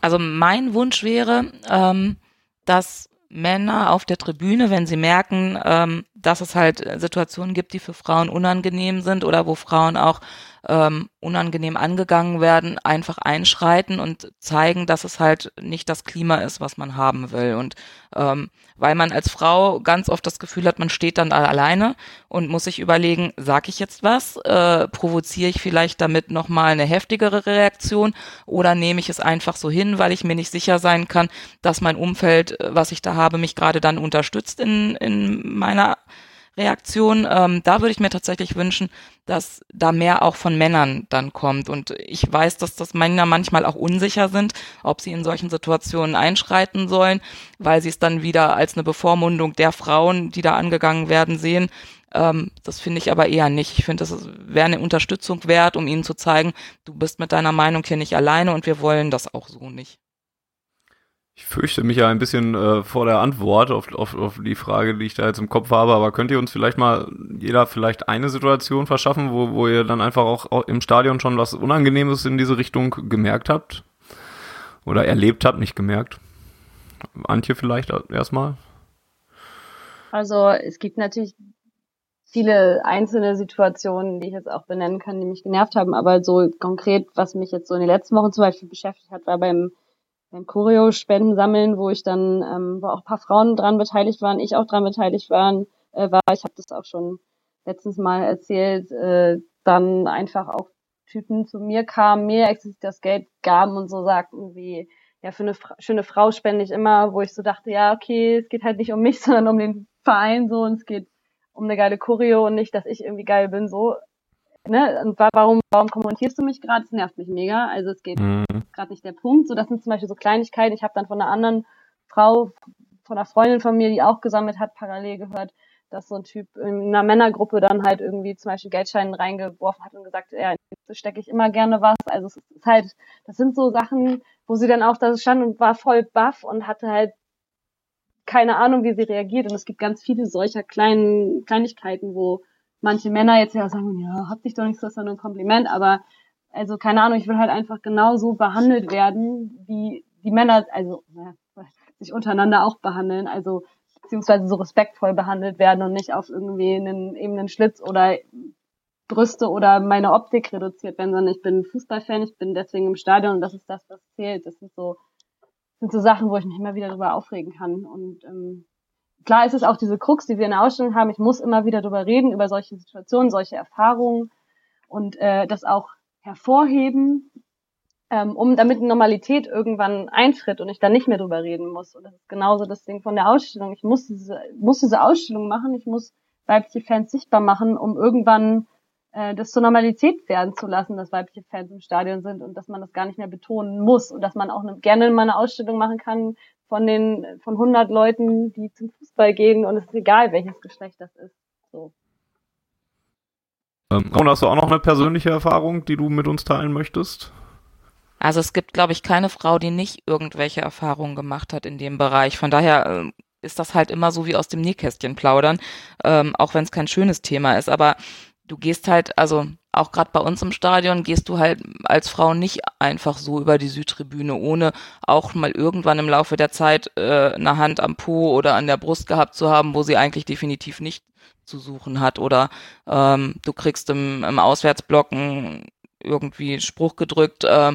Also mein Wunsch wäre, ähm, dass Männer auf der Tribüne, wenn sie merken, ähm, dass es halt Situationen gibt, die für Frauen unangenehm sind oder wo Frauen auch ähm, unangenehm angegangen werden, einfach einschreiten und zeigen, dass es halt nicht das Klima ist, was man haben will. Und ähm, weil man als Frau ganz oft das Gefühl hat, man steht dann alleine und muss sich überlegen, sag ich jetzt was, äh, provoziere ich vielleicht damit nochmal eine heftigere Reaktion oder nehme ich es einfach so hin, weil ich mir nicht sicher sein kann, dass mein Umfeld, äh, was ich da habe, mich gerade dann unterstützt in, in meiner Reaktion. Ähm, da würde ich mir tatsächlich wünschen, dass da mehr auch von Männern dann kommt. Und ich weiß, dass das Männer manchmal auch unsicher sind, ob sie in solchen Situationen einschreiten sollen, weil sie es dann wieder als eine Bevormundung der Frauen, die da angegangen werden, sehen. Ähm, das finde ich aber eher nicht. Ich finde, das wäre eine Unterstützung wert, um ihnen zu zeigen, du bist mit deiner Meinung hier nicht alleine und wir wollen das auch so nicht. Ich fürchte mich ja ein bisschen äh, vor der Antwort auf, auf, auf die Frage, die ich da jetzt im Kopf habe, aber könnt ihr uns vielleicht mal jeder vielleicht eine Situation verschaffen, wo, wo ihr dann einfach auch, im Stadion schon was Unangenehmes in diese Richtung gemerkt habt? Oder erlebt habt, nicht gemerkt? Antje vielleicht erstmal? Also es gibt natürlich viele einzelne Situationen, die ich jetzt auch benennen kann, die mich genervt haben, aber so konkret, was mich jetzt so in den letzten Wochen zum Beispiel beschäftigt hat, war beim Choreo-Spenden sammeln, wo ich dann, ähm, wo auch ein paar Frauen dran beteiligt waren, ich auch dran beteiligt waren, äh, war. Ich habe das auch schon letztens mal erzählt, äh, dann einfach auch Typen zu mir kamen, mir explizit das Geld gaben und so sagten wie, ja, für eine Fra schöne Frau spende ich immer, wo ich so dachte, ja, okay, es geht halt nicht um mich, sondern um den Verein so und es geht um eine geile Choreo und nicht, dass ich irgendwie geil bin, so ne, und warum, warum kommentierst du mich gerade? Das nervt mich mega. Also es geht mhm. gerade nicht der Punkt. So, das sind zum Beispiel so Kleinigkeiten. Ich habe dann von einer anderen Frau, von einer Freundin von mir, die auch gesammelt hat, parallel gehört, dass so ein Typ in einer Männergruppe dann halt irgendwie zum Beispiel Geldscheinen reingeworfen hat und gesagt, ja, so stecke ich immer gerne was. Also es ist halt, das sind so Sachen, wo sie dann auch da stand und war voll baff und hatte halt keine Ahnung, wie sie reagiert. Und es gibt ganz viele solcher kleinen Kleinigkeiten, wo manche Männer jetzt ja sagen, ja, hab dich doch nicht so, ist doch nur ein Kompliment, aber also keine Ahnung, ich will halt einfach genauso behandelt werden, wie die Männer, also naja, sich untereinander auch behandeln, also beziehungsweise so respektvoll behandelt werden und nicht auf irgendwie einen eben einen Schlitz oder Brüste oder meine Optik reduziert werden, sondern ich bin Fußballfan, ich bin deswegen im Stadion und das ist das, was zählt. Das sind so, sind so Sachen, wo ich mich immer wieder darüber aufregen kann. Und ähm, klar ist es auch diese Krux, die wir in der Ausstellung haben. Ich muss immer wieder darüber reden, über solche Situationen, solche Erfahrungen und äh, das auch hervorheben, ähm, um damit Normalität irgendwann eintritt und ich dann nicht mehr drüber reden muss. Und das ist genauso das Ding von der Ausstellung. Ich muss diese, muss diese Ausstellung machen, ich muss weibliche Fans sichtbar machen, um irgendwann äh, das zur Normalität werden zu lassen, dass weibliche Fans im Stadion sind und dass man das gar nicht mehr betonen muss und dass man auch eine, gerne mal eine Ausstellung machen kann, von den von 100 Leuten, die zum Fußball gehen und es ist egal, welches Geschlecht das ist. So. Ähm, und hast du auch noch eine persönliche Erfahrung, die du mit uns teilen möchtest? Also es gibt, glaube ich, keine Frau, die nicht irgendwelche Erfahrungen gemacht hat in dem Bereich. Von daher äh, ist das halt immer so wie aus dem Nähkästchen plaudern, ähm, auch wenn es kein schönes Thema ist. Aber du gehst halt, also auch gerade bei uns im Stadion, gehst du halt als Frau nicht einfach so über die Südtribüne, ohne auch mal irgendwann im Laufe der Zeit äh, eine Hand am Po oder an der Brust gehabt zu haben, wo sie eigentlich definitiv nicht zu suchen hat. Oder ähm, du kriegst im, im Auswärtsblocken irgendwie Spruch gedrückt, äh,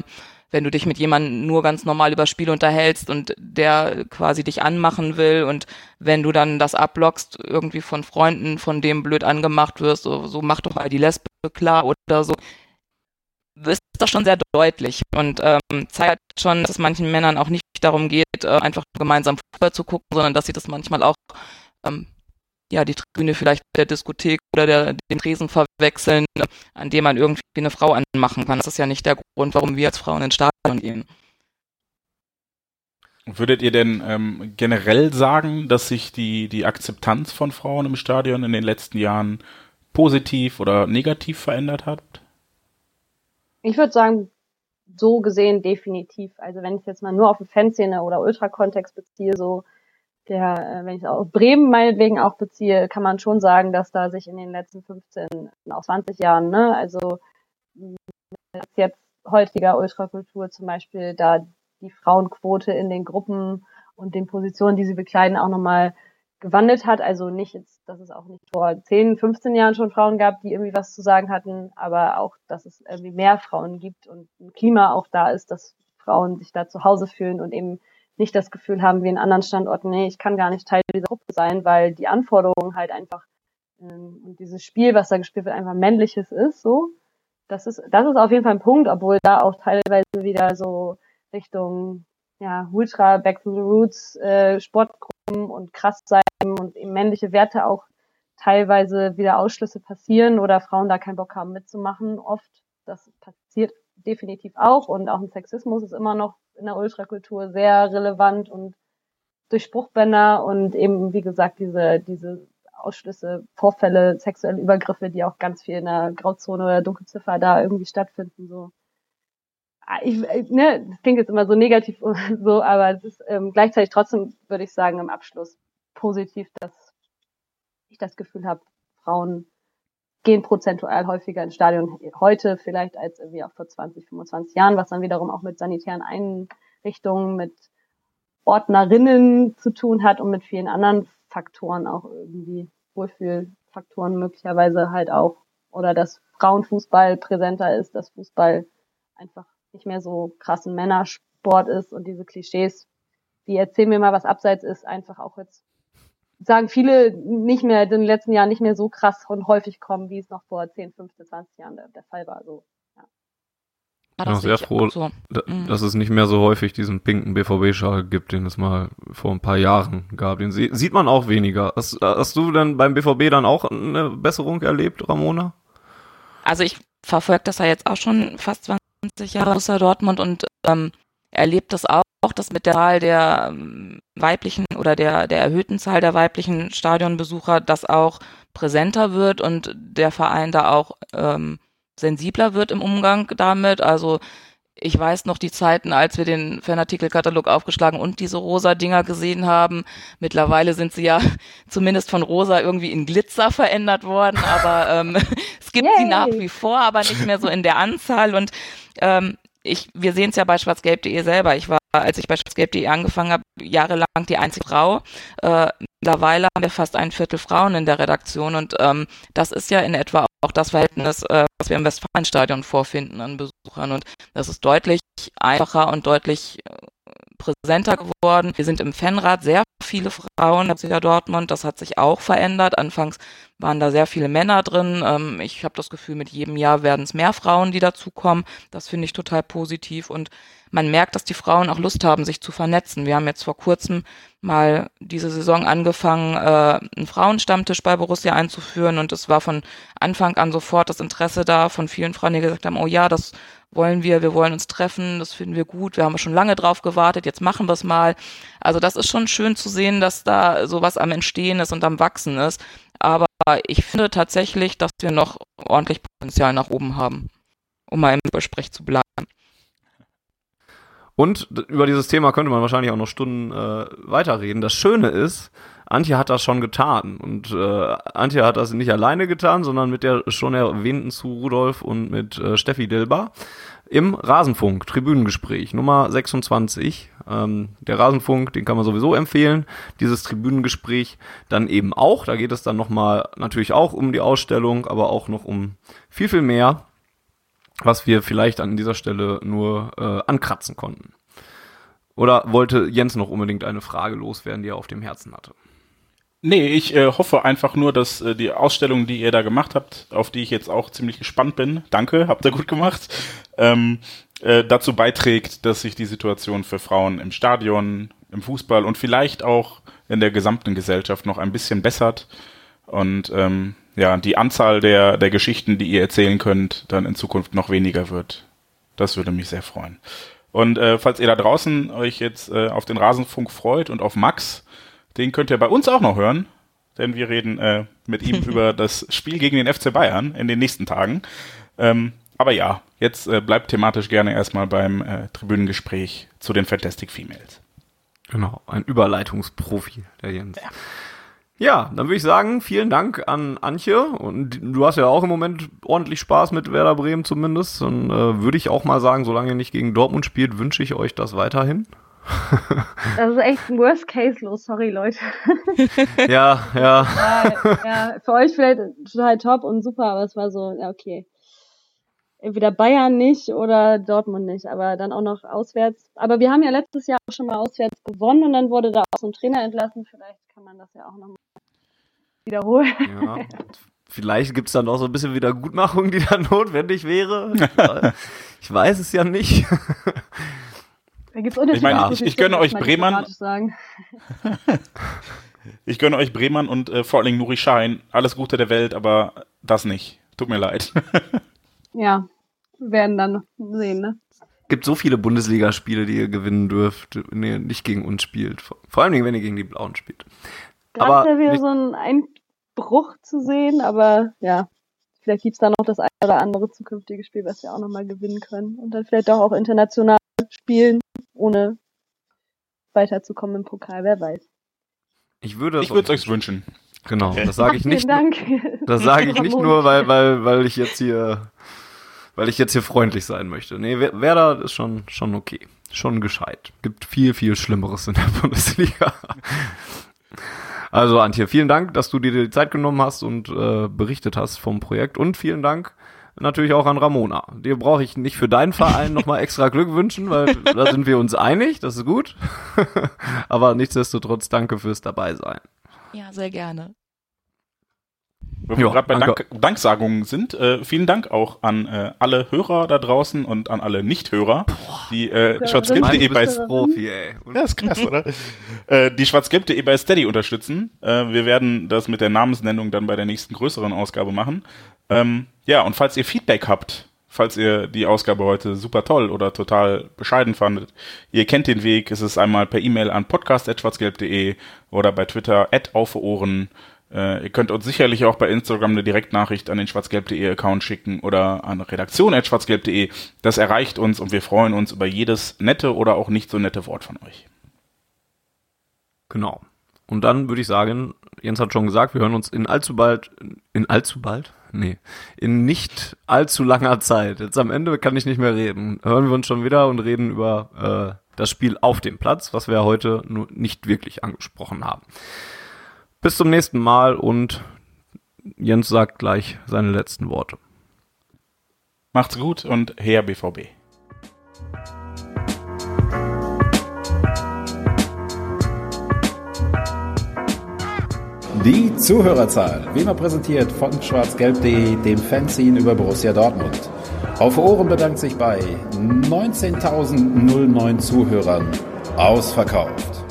wenn du dich mit jemandem nur ganz normal über Spiel unterhältst und der quasi dich anmachen will und wenn du dann das abblockst, irgendwie von Freunden, von dem blöd angemacht wirst, so, so mach doch mal die Lesbe klar oder so, ist das schon sehr deutlich. Und ähm, zeigt schon, dass es manchen Männern auch nicht darum geht, äh, einfach gemeinsam Fußball zu gucken, sondern dass sie das manchmal auch ähm, ja, die Tribüne vielleicht der Diskothek oder der, den Tresen verwechseln, an dem man irgendwie eine Frau anmachen kann. Das ist ja nicht der Grund, warum wir als Frauen ins Stadion gehen. Würdet ihr denn ähm, generell sagen, dass sich die, die Akzeptanz von Frauen im Stadion in den letzten Jahren positiv oder negativ verändert hat? Ich würde sagen, so gesehen definitiv. Also wenn ich jetzt mal nur auf eine Fanszene oder Ultrakontext beziehe, so der, äh, wenn ich es auf Bremen meinetwegen auch beziehe, kann man schon sagen, dass da sich in den letzten 15, auch 20 Jahren, ne, also jetzt heutiger Ultrakultur zum Beispiel, da die Frauenquote in den Gruppen und den Positionen, die sie bekleiden, auch nochmal gewandelt hat. Also nicht jetzt, dass es auch nicht vor 10, 15 Jahren schon Frauen gab, die irgendwie was zu sagen hatten, aber auch, dass es irgendwie mehr Frauen gibt und ein Klima auch da ist, dass Frauen sich da zu Hause fühlen und eben nicht das Gefühl haben wie in anderen Standorten, nee, ich kann gar nicht Teil dieser Gruppe sein, weil die Anforderungen halt einfach ähm, und dieses Spiel, was da gespielt wird, einfach männliches ist, so. Das ist, das ist auf jeden Fall ein Punkt, obwohl da auch teilweise wieder so Richtung, ja, Ultra, Back to the Roots, äh, Sportgruppen und krass sein und eben männliche Werte auch teilweise wieder Ausschlüsse passieren oder Frauen da keinen Bock haben mitzumachen, oft. Das passiert definitiv auch und auch ein Sexismus ist immer noch in der Ultrakultur sehr relevant und durch Spruchbänder und eben, wie gesagt, diese, diese Ausschlüsse, Vorfälle, sexuelle Übergriffe, die auch ganz viel in der Grauzone oder Dunkelziffer da irgendwie stattfinden, so. Ah, ich, ne, das klingt jetzt immer so negativ so, aber es ist ähm, gleichzeitig trotzdem, würde ich sagen, im Abschluss positiv, dass ich das Gefühl habe, Frauen gehen prozentual häufiger ins Stadion heute vielleicht als irgendwie auch vor 20, 25 Jahren, was dann wiederum auch mit sanitären Einrichtungen, mit Ordnerinnen zu tun hat und mit vielen anderen Faktoren auch irgendwie Wohlfühlfaktoren möglicherweise halt auch. Oder dass Frauenfußball präsenter ist, dass Fußball einfach nicht mehr so krassen Männersport ist und diese Klischees, die erzählen mir mal was abseits ist, einfach auch jetzt sagen viele nicht mehr in den letzten Jahren nicht mehr so krass und häufig kommen, wie es noch vor 10, 15, 20 Jahren der, der Fall war. So, ja. Ich bin auch sehr froh, so. Mhm. dass es nicht mehr so häufig diesen pinken BVB-Schal gibt, den es mal vor ein paar Jahren gab. Den sieht man auch weniger. Hast, hast du denn beim BVB dann auch eine Besserung erlebt, Ramona? Also ich verfolge das ja jetzt auch schon fast 20 Jahre aus Dortmund und ähm, erlebt das auch auch, dass mit der Zahl der ähm, weiblichen oder der, der erhöhten Zahl der weiblichen Stadionbesucher das auch präsenter wird und der Verein da auch ähm, sensibler wird im Umgang damit. Also ich weiß noch die Zeiten, als wir den Fanartikelkatalog aufgeschlagen und diese rosa Dinger gesehen haben. Mittlerweile sind sie ja zumindest von rosa irgendwie in Glitzer verändert worden, aber ähm, es gibt Yay. sie nach wie vor, aber nicht mehr so in der Anzahl. Und ähm, ich, wir sehen es ja bei schwarzgelb.de selber. Ich war, als ich bei schwarzgelb.de angefangen habe, jahrelang die einzige Frau. Äh, mittlerweile haben wir fast ein Viertel Frauen in der Redaktion und ähm, das ist ja in etwa auch das Verhältnis, äh, was wir im Westfalenstadion vorfinden an Besuchern und das ist deutlich einfacher und deutlich äh, präsenter geworden. Wir sind im Fanrat sehr viele Frauen, Borussia Dortmund, das hat sich auch verändert. Anfangs waren da sehr viele Männer drin. Ähm, ich habe das Gefühl, mit jedem Jahr werden es mehr Frauen, die dazukommen. Das finde ich total positiv und man merkt, dass die Frauen auch Lust haben, sich zu vernetzen. Wir haben jetzt vor kurzem mal diese Saison angefangen, äh, einen Frauenstammtisch bei Borussia einzuführen und es war von Anfang an sofort das Interesse da von vielen Frauen, die gesagt haben, oh ja, das wollen wir, wir wollen uns treffen, das finden wir gut, wir haben schon lange drauf gewartet, jetzt machen wir es mal. Also das ist schon schön zu sehen, dass da sowas am Entstehen ist und am Wachsen ist. Aber ich finde tatsächlich, dass wir noch ordentlich Potenzial nach oben haben, um mal im Übersprech zu bleiben. Und über dieses Thema könnte man wahrscheinlich auch noch Stunden äh, weiterreden. Das Schöne ist, Antje hat das schon getan. Und äh, Antje hat das nicht alleine getan, sondern mit der schon erwähnten zu Rudolf und mit äh, Steffi Dilber im Rasenfunk, Tribünengespräch Nummer 26. Ähm, der Rasenfunk, den kann man sowieso empfehlen. Dieses Tribünengespräch dann eben auch. Da geht es dann nochmal natürlich auch um die Ausstellung, aber auch noch um viel, viel mehr was wir vielleicht an dieser Stelle nur äh, ankratzen konnten. Oder wollte Jens noch unbedingt eine Frage loswerden, die er auf dem Herzen hatte? Nee, ich äh, hoffe einfach nur, dass äh, die Ausstellung, die ihr da gemacht habt, auf die ich jetzt auch ziemlich gespannt bin, danke, habt ihr gut gemacht, ähm, äh, dazu beiträgt, dass sich die Situation für Frauen im Stadion, im Fußball und vielleicht auch in der gesamten Gesellschaft noch ein bisschen bessert. Und ähm, ja, die Anzahl der, der Geschichten, die ihr erzählen könnt, dann in Zukunft noch weniger wird. Das würde mich sehr freuen. Und äh, falls ihr da draußen euch jetzt äh, auf den Rasenfunk freut und auf Max, den könnt ihr bei uns auch noch hören, denn wir reden äh, mit ihm über das Spiel gegen den FC Bayern in den nächsten Tagen. Ähm, aber ja, jetzt äh, bleibt thematisch gerne erstmal beim äh, Tribünengespräch zu den Fantastic Females. Genau, ein Überleitungsprofi, der Jens. Ja. Ja, dann würde ich sagen, vielen Dank an Antje. Und du hast ja auch im Moment ordentlich Spaß mit Werder Bremen zumindest. Und äh, würde ich auch mal sagen, solange ihr nicht gegen Dortmund spielt, wünsche ich euch das weiterhin. Das ist echt ein Worst Case los, sorry Leute. Ja, ja. ja, ja. Für euch vielleicht total top und super, aber es war so, ja, okay. Entweder Bayern nicht oder Dortmund nicht, aber dann auch noch auswärts. Aber wir haben ja letztes Jahr auch schon mal auswärts gewonnen und dann wurde da auch so ein Trainer entlassen. Vielleicht kann man das ja auch nochmal wiederholen. Ja. Vielleicht gibt es dann auch so ein bisschen Wiedergutmachung, die dann notwendig wäre. ich weiß es ja nicht. Da gibt's ich meine, ich, ich gönne euch Bremen. ich gönne euch Bremen und äh, vor allem Nuri Schein. Alles Gute der Welt, aber das nicht. Tut mir leid. ja, wir werden dann sehen, ne? gibt so viele Bundesligaspiele, die ihr gewinnen dürft, wenn ihr nicht gegen uns spielt. Vor allem, wenn ihr gegen die Blauen spielt. Gerade aber ja wieder so ein Einbruch zu sehen, aber ja, vielleicht gibt's da noch das eine oder andere zukünftige Spiel, was wir auch nochmal gewinnen können. Und dann vielleicht auch, auch international spielen, ohne weiterzukommen im Pokal, wer weiß. Ich würde es euch wünschen. Genau, das sage ich nicht. Dank. Das sage ich nicht nur, weil, weil, weil ich jetzt hier, weil ich jetzt hier freundlich sein möchte. Nee, Werder ist schon, schon okay. Schon gescheit. Gibt viel, viel Schlimmeres in der Bundesliga. Also Antje, vielen Dank, dass du dir die Zeit genommen hast und äh, berichtet hast vom Projekt und vielen Dank natürlich auch an Ramona. Dir brauche ich nicht für deinen Verein nochmal extra Glück wünschen, weil da sind wir uns einig, das ist gut. Aber nichtsdestotrotz danke fürs Dabeisein. Ja, sehr gerne. Wenn wir gerade bei Dank, Danksagungen sind, äh, vielen Dank auch an äh, alle Hörer da draußen und an alle Nichthörer, die äh, schwarzgelb.de bei Profi, ey. Ja, ist krass, oder? äh, die schwarzgelb.de bei Steady unterstützen. Äh, wir werden das mit der Namensnennung dann bei der nächsten größeren Ausgabe machen. Ähm, ja, und falls ihr Feedback habt, falls ihr die Ausgabe heute super toll oder total bescheiden fandet, ihr kennt den Weg. Es ist einmal per E-Mail an podcast.schwarzgelb.de oder bei Twitter at auf Ohren. Äh, ihr könnt uns sicherlich auch bei Instagram eine Direktnachricht an den schwarzgelb.de Account schicken oder an redaktion.schwarzgelb.de. Das erreicht uns und wir freuen uns über jedes nette oder auch nicht so nette Wort von euch. Genau. Und dann würde ich sagen, Jens hat schon gesagt, wir hören uns in allzu bald, in allzu bald? Nee, in nicht allzu langer Zeit. Jetzt am Ende kann ich nicht mehr reden. Hören wir uns schon wieder und reden über äh, das Spiel auf dem Platz, was wir heute nur nicht wirklich angesprochen haben. Bis zum nächsten Mal und Jens sagt gleich seine letzten Worte. Macht's gut und her BVB. Die Zuhörerzahl, wie immer präsentiert von schwarzgelb.de, dem Fanzine über Borussia Dortmund. Auf Ohren bedankt sich bei 19.009 Zuhörern ausverkauft.